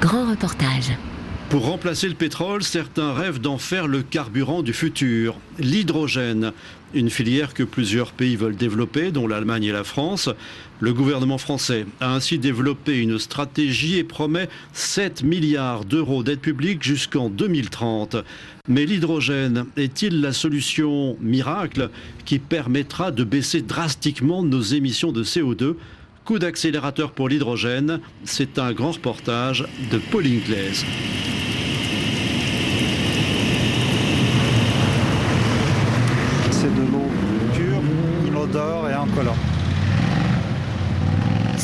Grand reportage. Pour remplacer le pétrole, certains rêvent d'en faire le carburant du futur, l'hydrogène, une filière que plusieurs pays veulent développer, dont l'Allemagne et la France. Le gouvernement français a ainsi développé une stratégie et promet 7 milliards d'euros d'aide publique jusqu'en 2030. Mais l'hydrogène est-il la solution miracle qui permettra de baisser drastiquement nos émissions de CO2 Coup d'accélérateur pour l'hydrogène, c'est un grand reportage de Pauline Glaise. C'est de l'eau pure, inodore et incolore.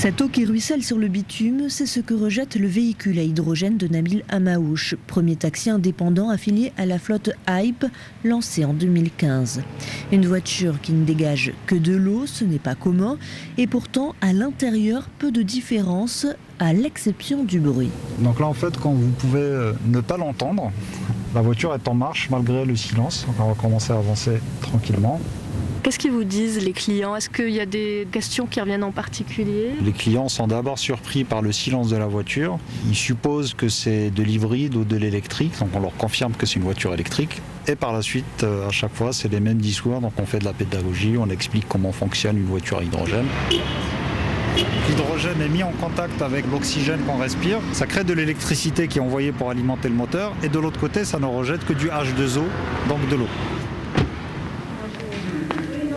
Cette eau qui ruisselle sur le bitume, c'est ce que rejette le véhicule à hydrogène de Nabil Amaouche, premier taxi indépendant affilié à la flotte Hype, lancée en 2015. Une voiture qui ne dégage que de l'eau, ce n'est pas commun, et pourtant à l'intérieur, peu de différence, à l'exception du bruit. Donc là, en fait, quand vous pouvez euh, ne pas l'entendre, la voiture est en marche malgré le silence. Donc on va commencer à avancer tranquillement. Qu'est-ce qu'ils vous disent les clients? Est-ce qu'il y a des questions qui reviennent en particulier? Les clients sont d'abord surpris par le silence de la voiture. Ils supposent que c'est de l'hybride ou de l'électrique, donc on leur confirme que c'est une voiture électrique. Et par la suite, euh, à chaque fois, c'est les mêmes discours, donc on fait de la pédagogie, on explique comment fonctionne une voiture à hydrogène. L'hydrogène est mis en contact avec l'oxygène qu'on respire. Ça crée de l'électricité qui est envoyée pour alimenter le moteur. Et de l'autre côté, ça ne rejette que du H2O, donc de l'eau.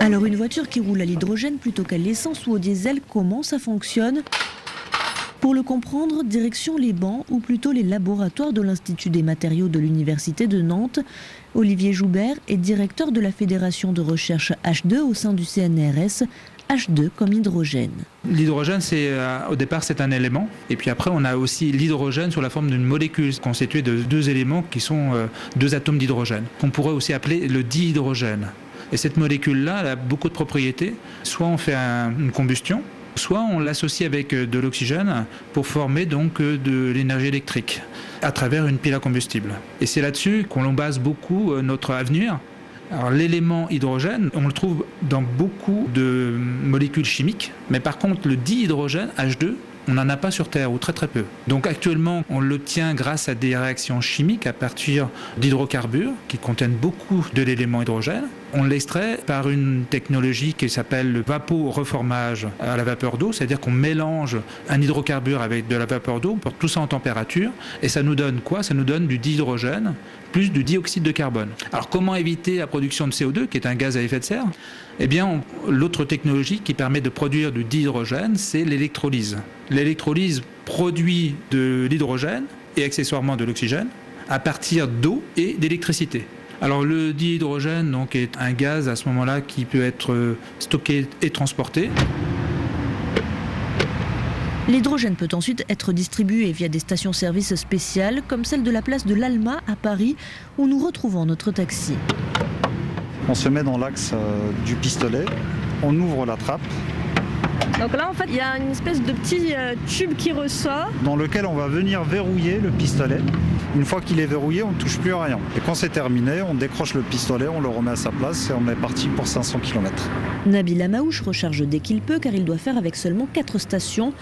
Alors une voiture qui roule à l'hydrogène plutôt qu'à l'essence ou au diesel, comment ça fonctionne? Pour le comprendre, direction les bancs ou plutôt les laboratoires de l'Institut des matériaux de l'Université de Nantes. Olivier Joubert est directeur de la Fédération de recherche H2 au sein du CNRS. H2 comme hydrogène. L'hydrogène, c'est euh, au départ, c'est un élément, et puis après, on a aussi l'hydrogène sous la forme d'une molécule constituée de deux éléments qui sont euh, deux atomes d'hydrogène, qu'on pourrait aussi appeler le dihydrogène. Et cette molécule-là, elle a beaucoup de propriétés. Soit on fait un- une combustion, soit on l'associe avec euh, de l'oxygène pour former donc euh, de l'énergie électrique à travers une pile à combustible. Et c'est là-dessus qu'on base beaucoup euh, notre avenir. Alors l'élément hydrogène, on le trouve dans beaucoup de molécules chimiques, mais par contre le dihydrogène, H2, on n'en a pas sur Terre, ou très très peu. Donc actuellement, on l'obtient grâce à des réactions chimiques à partir d'hydrocarbures qui contiennent beaucoup de l'élément hydrogène. On l'extrait par une technologie qui s'appelle le vapo-reformage à la vapeur d'eau, c'est-à-dire qu'on mélange un hydrocarbure avec de la vapeur d'eau, on porte tout ça en température, et ça nous donne quoi? Ça nous donne du dihydrogène plus du dioxyde de carbone. Alors comment éviter la production de CO2, qui est un gaz à effet de serre? Eh bien, l'autre technologie qui permet de produire du dihydrogène, c'est l'électrolyse. L'électrolyse produit de l'hydrogène et accessoirement de l'oxygène à partir d'eau et d'électricité. Alors le dihydrogène donc, est un gaz à ce moment-là qui peut être euh, stocké et transporté. L'hydrogène peut ensuite être distribué via des stations-service spéciales comme celle de la place de l'Alma à Paris où nous retrouvons notre taxi. On se met dans l'axe euh, du pistolet, on ouvre la trappe Donc là, en fait, il y a une espèce de petit euh, tube qui ressort. dans lequel on va venir verrouiller le pistolet. Une fois qu'il est verrouillé, on ne touche plus à rien. Et quand c'est terminé, on décroche le pistolet, on le remet à sa place et on est parti pour 500 km. Nabil Amaouche recharge dès qu'il peut car il doit faire avec seulement 4 stations.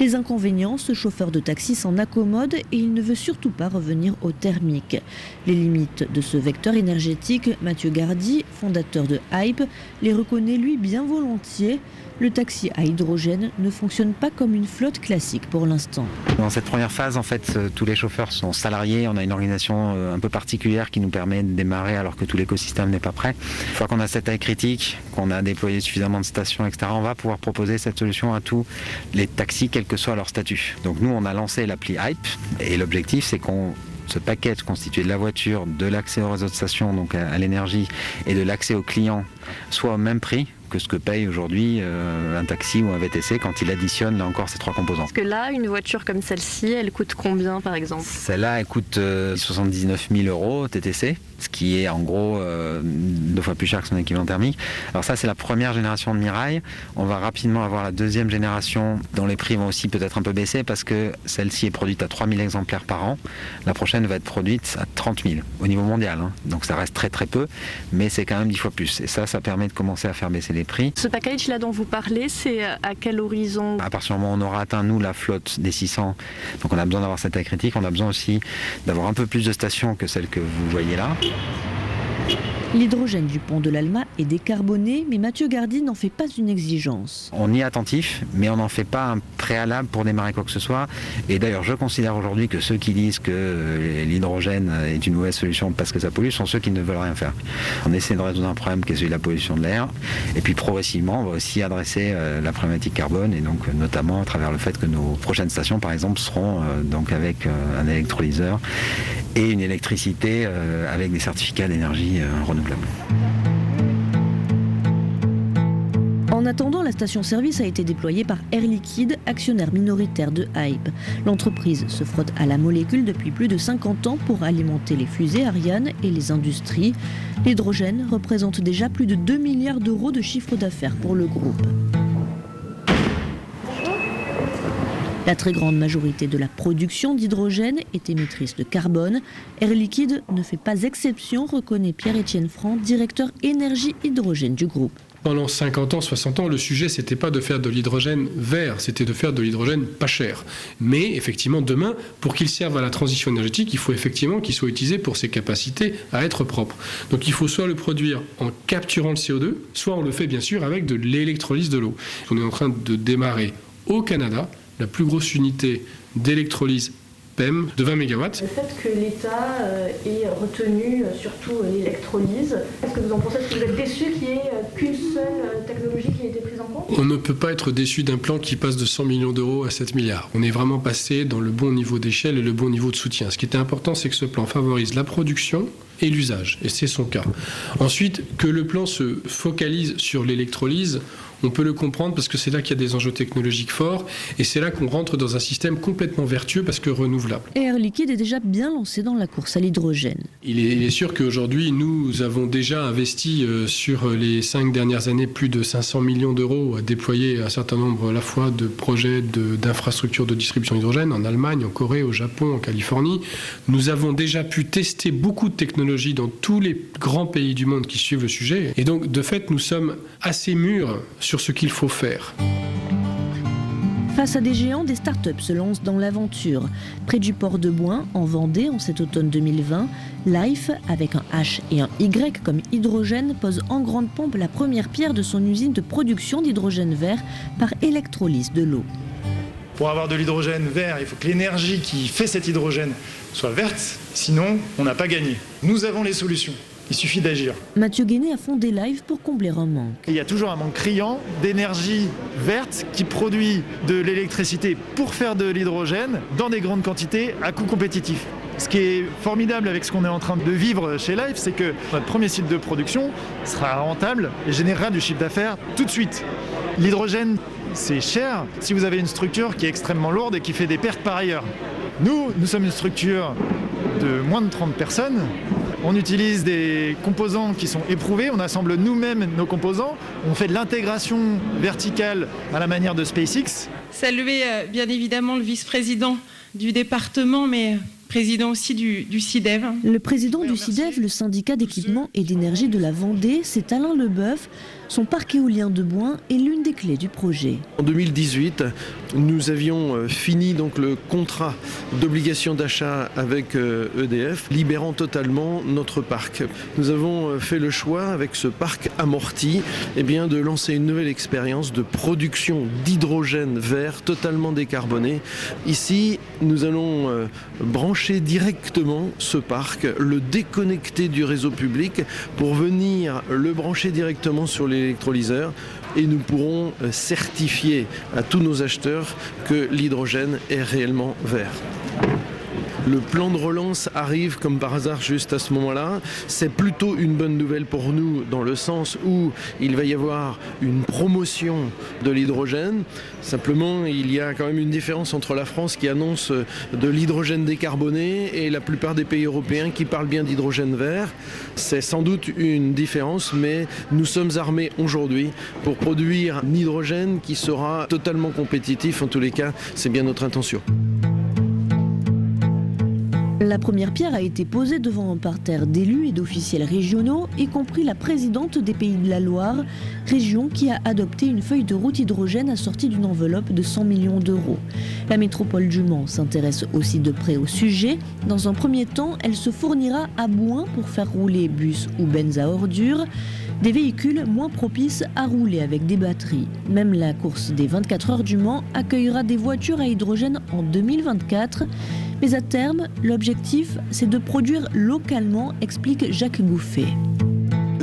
Les inconvénients, ce chauffeur de taxi s'en accommode et il ne veut surtout pas revenir au thermique. Les limites de ce vecteur énergétique, Mathieu Gardy, fondateur de Hype, les reconnaît lui bien volontiers. Le taxi à hydrogène ne fonctionne pas comme une flotte classique pour l'instant. Dans cette première phase, en fait, euh, tous les chauffeurs sont salariés. On a une organisation euh, un peu particulière qui nous permet de démarrer alors que tout l'écosystème n'est pas prêt. Une fois qu'on a cette taille critique, qu'on a déployé suffisamment de stations, etc., on va pouvoir proposer cette solution à tous les taxis, quel que soit leur statut. Donc nous, on a lancé l'appli Hype et l'objectif, c'est qu'on ce package constitué de la voiture, de l'accès au réseau de station, donc à l'énergie, et de l'accès aux clients, soit au même prix que ce que paye aujourd'hui euh, un taxi ou un VTC quand il additionne là encore ces trois composants. Parce que là, une voiture comme celle-ci, elle coûte combien par exemple? Celle-là, elle coûte euh, 79 000 euros TTC, ce qui est en gros euh, deux fois plus cher que son équivalent thermique. Alors ça, c'est la première génération de Mirail. On va rapidement avoir la deuxième génération dont les prix vont aussi peut-être un peu baisser parce que celle-ci est produite à 3 000 exemplaires par an. La prochaine va être produite à 30 000 au niveau mondial. hein. Donc ça reste très très peu, mais c'est quand même 10 fois plus. Et ça, ça permet de commencer à faire baisser les les prix. Ce package là dont vous parlez, c'est à quel horizon? À partir du moment où on aura atteint nous la flotte des 600, donc on a besoin d'avoir cette taille critique, on a besoin aussi d'avoir un peu plus de stations que celles que vous voyez là. L'hydrogène du pont de l'Alma est décarboné, mais Mathieu Gardy n'en fait pas une exigence. On y est attentif, mais on n'en fait pas un préalable pour démarrer quoi que ce soit. Et d'ailleurs, je considère aujourd'hui que ceux qui disent que euh, l'hydrogène est une mauvaise solution parce que ça pollue sont ceux qui ne veulent rien faire. On essaie de résoudre un problème qui est celui de la pollution de l'air. Et puis progressivement, on va aussi adresser euh, la problématique carbone, et donc notamment à travers le fait que nos prochaines stations, par exemple, seront euh, donc avec un électrolyseur et une électricité avec des certificats d'énergie renouvelable. En attendant, la station-service a été déployée par Air Liquide, actionnaire minoritaire de Hype. L'entreprise se frotte à la molécule depuis plus de 50 ans pour alimenter les fusées Ariane et les industries. L'hydrogène représente déjà plus de 2 milliards d'euros de chiffre d'affaires pour le groupe. La très grande majorité de la production d'hydrogène est émettrice de carbone. Air Liquide ne fait pas exception, reconnaît Pierre-Étienne Franc, directeur énergie hydrogène du groupe. Pendant 50 ans, 60 ans, le sujet, c'était pas de faire de l'hydrogène vert, c'était de faire de l'hydrogène pas cher. Mais effectivement, demain, pour qu'il serve à la transition énergétique, il faut effectivement qu'il soit utilisé pour ses capacités à être propre. Donc il faut soit le produire en capturant le CO2, soit on le fait bien sûr avec de l'électrolyse de l'eau. On est en train de démarrer au Canada la plus grosse unité d'électrolyse PEM de 20 MW. Le fait que l'État euh, ait retenu euh, surtout euh, l'électrolyse, est-ce que vous en pensez que vous êtes déçu qu'il n'y ait qu'une seule technologie qui ait été prise en compte? On ne peut pas être déçu d'un plan qui passe de 100 millions d'euros à 7 milliards. On est vraiment passé dans le bon niveau d'échelle et le bon niveau de soutien. Ce qui était important, c'est que ce plan favorise la production et l'usage, et c'est son cas. Ensuite, que le plan se focalise sur l'électrolyse, on peut le comprendre parce que c'est là qu'il y a des enjeux technologiques forts et c'est là qu'on rentre dans un système complètement vertueux parce que renouvelable. Air Liquide est déjà bien lancé dans la course à l'hydrogène. Il est, sûr qu'aujourd'hui, nous avons déjà investi euh, sur les cinq dernières années plus de 500 millions d'euros à déployer un certain nombre à la fois de projets d'infrastructures de, de distribution d'hydrogène en Allemagne, en Corée, au Japon, en Californie. Nous avons déjà pu tester beaucoup de technologies dans tous les grands pays du monde qui suivent le sujet. Et donc, de fait, nous sommes assez mûrs sur ce qu'il faut faire. Face à des géants, des startups se lancent dans l'aventure. Près du port de Boin, en Vendée, en cet automne 2020, Life, avec un H et un Y comme hydrogène, pose en grande pompe la première pierre de son usine de production d'hydrogène vert par électrolyse de l'eau. Pour avoir de l'hydrogène vert, il faut que l'énergie qui fait cet hydrogène soit verte, sinon on n'a pas gagné. Nous avons les solutions. Il suffit d'agir. Mathieu Guéné a fondé Live pour combler un manque. Il y a toujours un manque criant d'énergie verte qui produit de l'électricité pour faire de l'hydrogène dans des grandes quantités à coût compétitif. Ce qui est formidable avec ce qu'on est en train de vivre chez Live, c'est que notre premier site de production sera rentable et générera du chiffre d'affaires tout de suite. L'hydrogène, c'est cher si vous avez une structure qui est extrêmement lourde et qui fait des pertes par ailleurs. Nous, nous sommes une structure de moins de 30 personnes on utilise des composants qui sont éprouvés, on assemble nous-mêmes nos composants, on fait de l'intégration verticale à la manière de SpaceX. Saluer euh, bien évidemment le vice-président du département, mais président aussi du, CIDEV. Le président du CIDEV, le syndicat d'équipement et d'énergie de la Vendée, c'est Alain Leboeuf. Son parc éolien de Boin est l'une des clés du projet. En 2018, nous avions euh, fini donc le contrat d'obligation d'achat avec EDF, e libérant totalement notre parc. Nous avons euh, fait le choix, avec ce parc amorti, eh bien, de lancer une nouvelle expérience de production d'hydrogène vert totalement décarboné. Ici, nous allons euh, brancher directement ce parc, le déconnecter du réseau public pour venir le brancher directement sur l'électrolyseur et nous pourrons euh, certifier à tous nos acheteurs que l'hydrogène est réellement vert. Le plan de relance arrive comme par hasard juste à ce moment-là. C'est plutôt une bonne nouvelle pour nous dans le sens où il va y avoir une promotion de l'hydrogène. Simplement, il y a quand même une différence entre la France qui annonce de l'hydrogène décarboné et la plupart des pays européens qui parlent bien d'hydrogène vert. C'est sans doute une différence, mais nous sommes armés aujourd'hui pour produire un hydrogène qui sera totalement compétitif. En tous les cas, c'est bien notre intention. La première pierre a été posée devant un parterre d'élus et d'officiels régionaux, y compris la présidente des Pays de la Loire, région qui a adopté une feuille de route hydrogène assortie d'une enveloppe de 100 millions d'euros. La métropole du Mans s'intéresse aussi de près au sujet. Dans un premier temps, elle se fournira à Bouin pour faire rouler bus ou benz à ordures des véhicules moins propices à rouler avec des batteries. Même la course des 24 heures du Mans accueillera des voitures à hydrogène en 2024. Mais à terme, l'objectif, c'est de produire localement, explique Jacques Gouffet.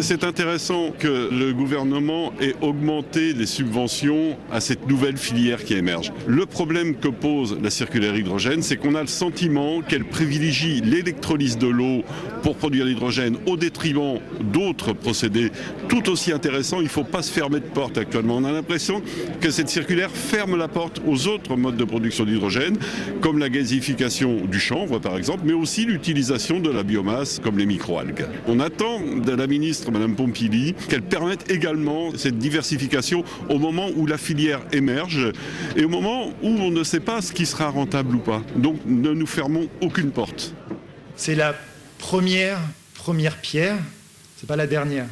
C'est intéressant que le gouvernement ait augmenté les subventions à cette nouvelle filière qui émerge. Le problème que pose la circulaire hydrogène, c'est qu'on a le sentiment qu'elle privilégie l'électrolyse de l'eau pour produire l'hydrogène au détriment d'autres procédés tout aussi intéressants. Il ne faut pas se fermer de porte actuellement. On a l'impression que cette circulaire ferme la porte aux autres modes de production d'hydrogène, comme la gazification du chanvre par exemple, mais aussi l'utilisation de la biomasse comme les microalgues. On attend de la ministre Madame Pompili, qu'elle permette également cette diversification au moment où la filière émerge et au moment où on ne sait pas ce qui sera rentable ou pas. Donc ne nous fermons aucune porte. C'est la première, première pierre, c'est pas la dernière.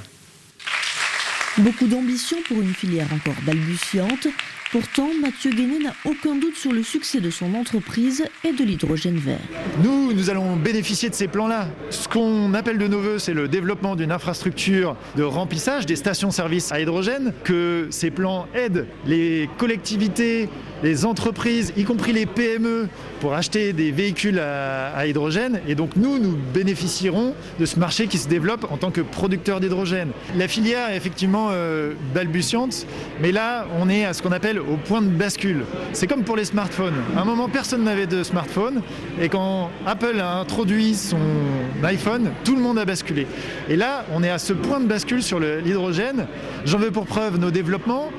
Beaucoup d'ambition pour une filière encore balbutiante. Pourtant, Mathieu Guéné n'a aucun doute sur le succès de son entreprise et de l'hydrogène vert. Nous, nous allons bénéficier de ces plans-là. Ce qu'on appelle de nos voeux, c'est le développement d'une infrastructure de remplissage des stations-service à hydrogène, que ces plans aident les collectivités, les entreprises, y compris les PME, pour acheter des véhicules à, hydrogène. Et donc nous, nous bénéficierons de ce marché qui se développe en tant que producteur d'hydrogène. La filière est effectivement euh, balbutiante, mais là, on est à ce qu'on appelle au point de bascule. C'est comme pour les smartphones. À un moment, personne n'avait de smartphone, et quand Apple a introduit son iPhone, tout le monde a basculé. Et là, on est à ce point de bascule sur l'hydrogène. J'en veux pour preuve nos développements.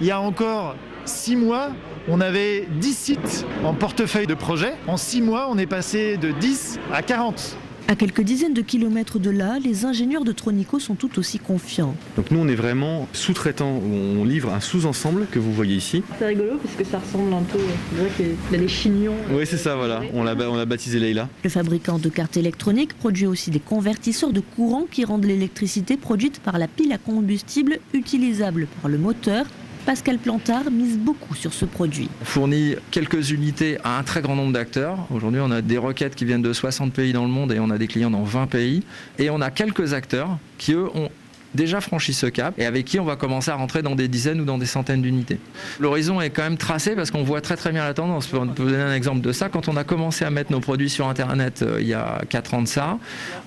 Il y a encore six mois, on avait 10 sites en portefeuille de projet. En 6 mois, on est passé de 10 à 40. À quelques dizaines de kilomètres de là, les ingénieurs de Tronico sont tout aussi confiants. Donc nous, on est vraiment sous-traitant, on livre un sous-ensemble que vous voyez ici. C'est rigolo parce que ça ressemble un peu, c'est vrai qu'il y a des chignons. Oui, c'est ça, voilà. On l'a, on baptisé Leila. Le fabricant de cartes électroniques produit aussi des convertisseurs de courant qui rendent l'électricité produite par la pile à combustible utilisable par le moteur Pascal Plantard mise beaucoup sur ce produit. On fournit quelques unités à un très grand nombre d'acteurs. Aujourd'hui, on a des requêtes qui viennent de 60 pays dans le monde et on a des clients dans 20 pays. Et on a quelques acteurs qui, eux, ont déjà franchi ce cap et avec qui on va commencer à rentrer dans des dizaines ou dans des centaines d'unités. L'horizon est quand même tracé parce qu'on voit très très bien la tendance. Pour vous donner un exemple de ça, quand on a commencé à mettre nos produits sur Internet euh, il y a 4 ans de ça,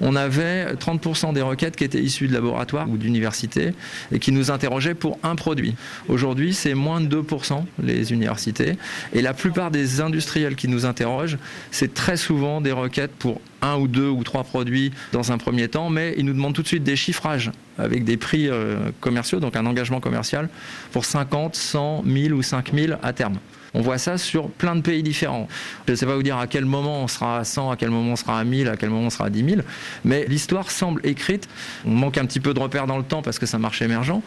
on avait 30% des requêtes qui étaient issues de laboratoires ou d'universités et qui nous interrogeaient pour un produit. Aujourd'hui, c'est moins de 2% les universités et la plupart des industriels qui nous interrogent, c'est très souvent des requêtes pour un ou deux ou trois produits dans un premier temps, mais ils nous demandent tout de suite des chiffrages avec des prix euh, commerciaux, donc un engagement commercial pour 50, 100, 1000 ou 5000 à terme. On voit ça sur plein de pays différents. Je ne sais pas vous dire à quel moment on sera à 100, à quel moment on sera à 1000, à quel moment on sera à 10 000, mais l'histoire semble écrite. On manque un petit peu de repères dans le temps parce que c'est un marché émergent,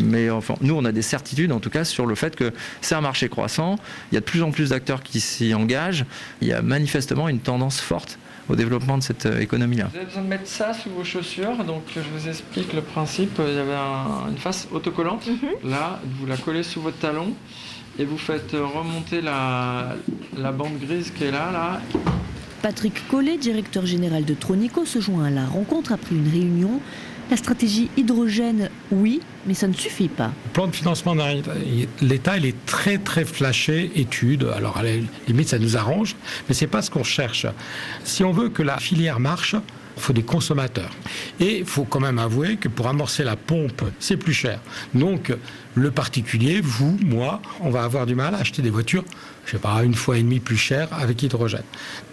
mais nous, on a des certitudes en tout cas sur le fait que c'est un marché croissant. Il y a de plus en plus d'acteurs qui s'y engagent. Il y a manifestement une tendance forte au développement de cette euh, économie-là. Vous avez besoin de mettre ça sous vos chaussures, donc je vous explique le principe. Il y avait une face autocollante. Mhm. Là, vous la collez sous votre talon et vous faites remonter la, la bande grise qui est là, là. Patrick Collet, directeur général de Tronico, se joint à la rencontre après une réunion la stratégie hydrogène, oui, mais ça ne suffit pas. Le plan de financement l'État, il est très très flashé, étude. Alors à la limite, ça nous arrange, mais c'est pas ce qu'on cherche. Si on veut que la filière marche, il faut des consommateurs. Et il faut quand même avouer que pour amorcer la pompe, c'est plus cher. Donc, le particulier, vous, moi, on va avoir du mal à acheter des voitures, je sais pas, une fois et demie plus chères avec hydrogène.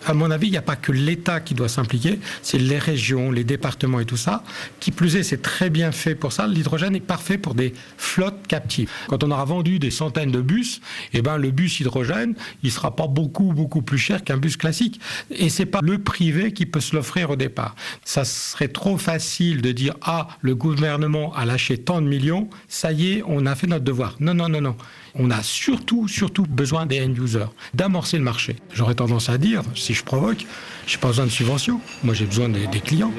À mon avis, il n'y a pas que l'État qui doit s'impliquer, c'est les régions, les départements et tout ça. Qui plus est, c'est très bien fait pour ça. L'hydrogène est parfait pour des flottes captives. Quand on aura vendu des centaines de bus, eh ben, le bus hydrogène, il sera pas beaucoup, beaucoup plus cher qu'un bus classique. Et c'est pas le privé qui peut se l'offrir au départ. Ça serait trop facile de dire, ah, le gouvernement a lâché tant de millions, ça y est, on a fait notre devoir. Non, non, non, non. On a surtout, surtout besoin des end-users, d'amorcer le marché. J'aurais tendance à dire, si je provoque, j'ai pas besoin de subventions. Moi, j'ai besoin des, des clients.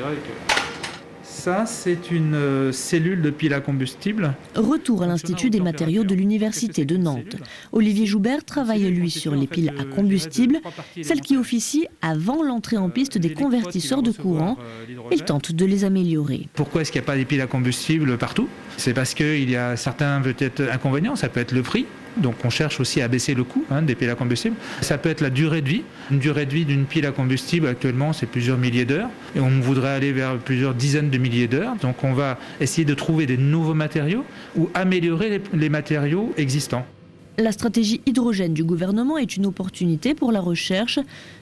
Ça, c'est une euh, cellule de pile à combustible. Retour à l'Institut des matériaux de l'Université de Nantes. Olivier Joubert travaille, lui, sur les piles à combustible, celles qui officient avant l'entrée en piste des convertisseurs de courant. Il tente de les améliorer. Pourquoi est-ce qu'il n'y a pas des piles à combustible partout? C'est parce qu'il y a certains peut-être inconvénients. Ça peut être le prix. Donc on cherche aussi à baisser le coût hein, des piles à combustible. Ça peut être la durée de vie. Une durée de vie d'une pile à combustible actuellement c'est plusieurs milliers d'heures et on voudrait aller vers plusieurs dizaines de milliers d'heures. Donc on va essayer de trouver des nouveaux matériaux ou améliorer les, les matériaux existants. La stratégie hydrogène du gouvernement est une opportunité pour la recherche.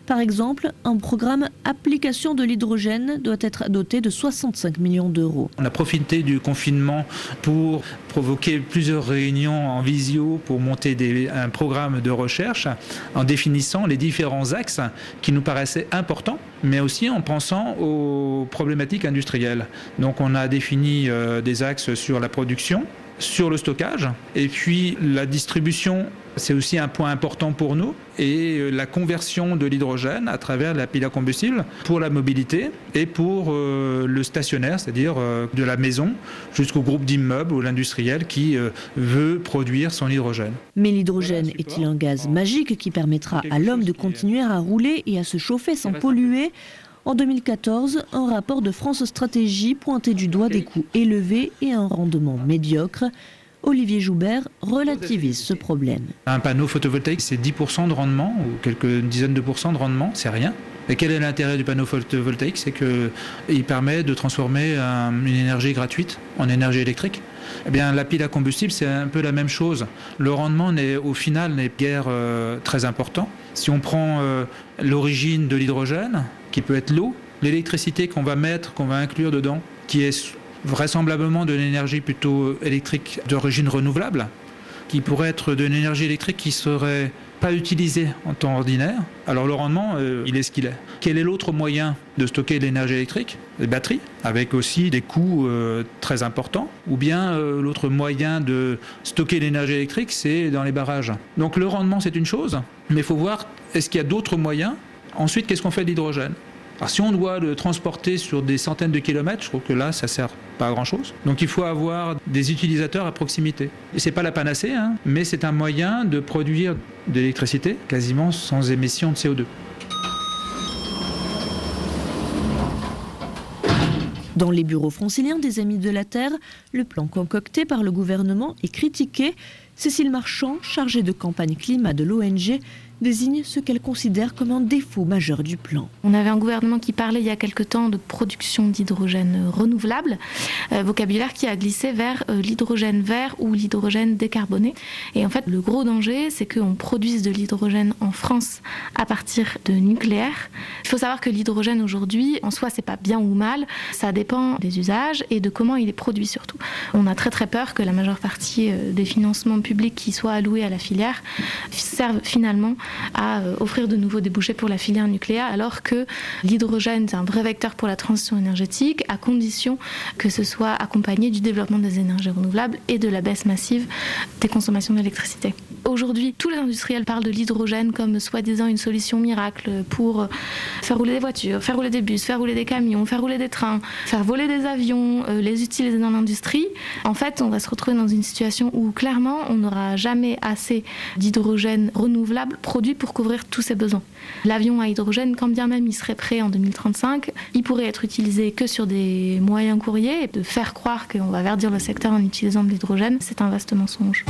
Par exemple, un programme application de l'hydrogène doit être doté de 65 millions d'euros. On a profité du confinement pour provoquer plusieurs réunions en visio pour monter un programme de recherche en définissant les différents axes qui nous paraissaient importants, mais aussi en pensant aux problématiques industrielles. Donc on a défini euh, des axes sur la production, sur le stockage. Et puis la distribution, c'est aussi un point important pour nous. Et euh, la conversion de l'hydrogène à travers la pile à combustible pour la mobilité et pour euh, le stationnaire, c'est-à-dire euh, de la maison jusqu'au groupe d'immeubles ou l'industriel qui euh, veut produire son hydrogène. Mais l'hydrogène est-il un gaz magique qui permettra à l'homme de continuer à rouler et à se chauffer sans polluer en 2014, un rapport de France Stratégie pointait du doigt des coûts élevés et un rendement médiocre. Olivier Joubert relativise ce problème. Un panneau photovoltaïque, c'est 10% de rendement ou quelques dizaines de pourcents de rendement, c'est rien. Et quel est l'intérêt du panneau photovoltaïque? C'est qu'il permet de transformer un, une énergie gratuite en énergie électrique. Eh bien, la pile à combustible, c'est un peu la même chose. Le rendement, n'est, au final, n'est guère euh, très important. Si on prend euh, l'origine de l'hydrogène, qui peut être l'eau, l'électricité qu'on va mettre, qu'on va inclure dedans, qui est vraisemblablement de l'énergie plutôt électrique d'origine renouvelable, qui pourrait être de l'énergie électrique qui serait pas utilisée en temps ordinaire, alors le rendement, euh, il est ce qu'il est. Quel est l'autre moyen de stocker l'énergie électrique? Les batteries, avec aussi des coûts euh, très importants. Ou bien euh, l'autre moyen de stocker l'énergie électrique, c'est dans les barrages. Donc le rendement, c'est une chose, mais il faut voir, est-ce qu'il y a d'autres moyens Ensuite, qu'est-ce qu'on fait de l'hydrogène? Alors si on doit le transporter sur des centaines de kilomètres, je trouve que là, ça sert pas à grand chose. Donc il faut avoir des utilisateurs à proximité. Et c'est pas la panacée, hein, mais c'est un moyen de produire de l'électricité quasiment sans émission de CO2. Dans les bureaux franciliens des Amis de la Terre, le plan concocté par le gouvernement est critiqué. Cécile Marchand, chargée de campagne climat de l'ONG, désigne ce qu'elle considère comme un défaut majeur du plan. On avait un gouvernement qui parlait il y a quelque temps de production d'hydrogène renouvelable, euh, vocabulaire qui a glissé vers euh, l'hydrogène vert ou l'hydrogène décarboné. Et en fait, le gros danger, c'est qu'on produise de l'hydrogène en France à partir de nucléaire. Il faut savoir que l'hydrogène aujourd'hui, en soi, c'est pas bien ou mal, ça dépend des usages et de comment il est produit surtout. On a très très peur que la majeure partie euh, des financements publics qui soient alloués à la filière servent finalement à euh, offrir de nouveaux débouchés pour la filière nucléaire, alors que l'hydrogène est un vrai vecteur pour la transition énergétique, à condition que ce soit accompagné du développement des énergies renouvelables et de la baisse massive des consommations d'électricité. Aujourd'hui, tous les industriels parlent de l'hydrogène comme soi-disant une solution miracle pour faire rouler des voitures, faire rouler des bus, faire rouler des camions, faire rouler des trains, faire voler des avions, euh, les utiliser dans l'industrie. En fait, on va se retrouver dans une situation où clairement, on n'aura jamais assez d'hydrogène renouvelable produit pour couvrir tous ces besoins. L'avion à hydrogène, quand bien même il serait prêt en 2035, il pourrait être utilisé que sur des moyens courriers et de faire croire qu'on va verdir le secteur en utilisant de l'hydrogène, c'est un vaste mensonge.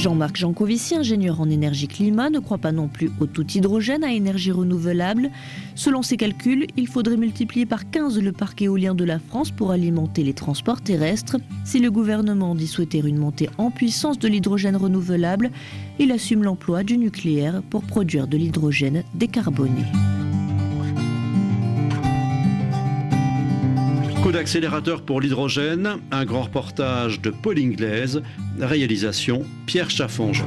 Jean-Marc Jancovici, ingénieur en énergie climat, ne croit pas non plus au tout hydrogène à énergie renouvelable. Selon ses calculs, il faudrait multiplier par 15 le parc éolien de la France pour alimenter les transports terrestres. Si le gouvernement dit souhaiter une montée en puissance de l'hydrogène renouvelable, il assume l'emploi du nucléaire pour produire de l'hydrogène décarboné. Coup d'accélérateur pour l'hydrogène, un grand reportage de Paul Inglaise, réalisation Pierre Chaffange.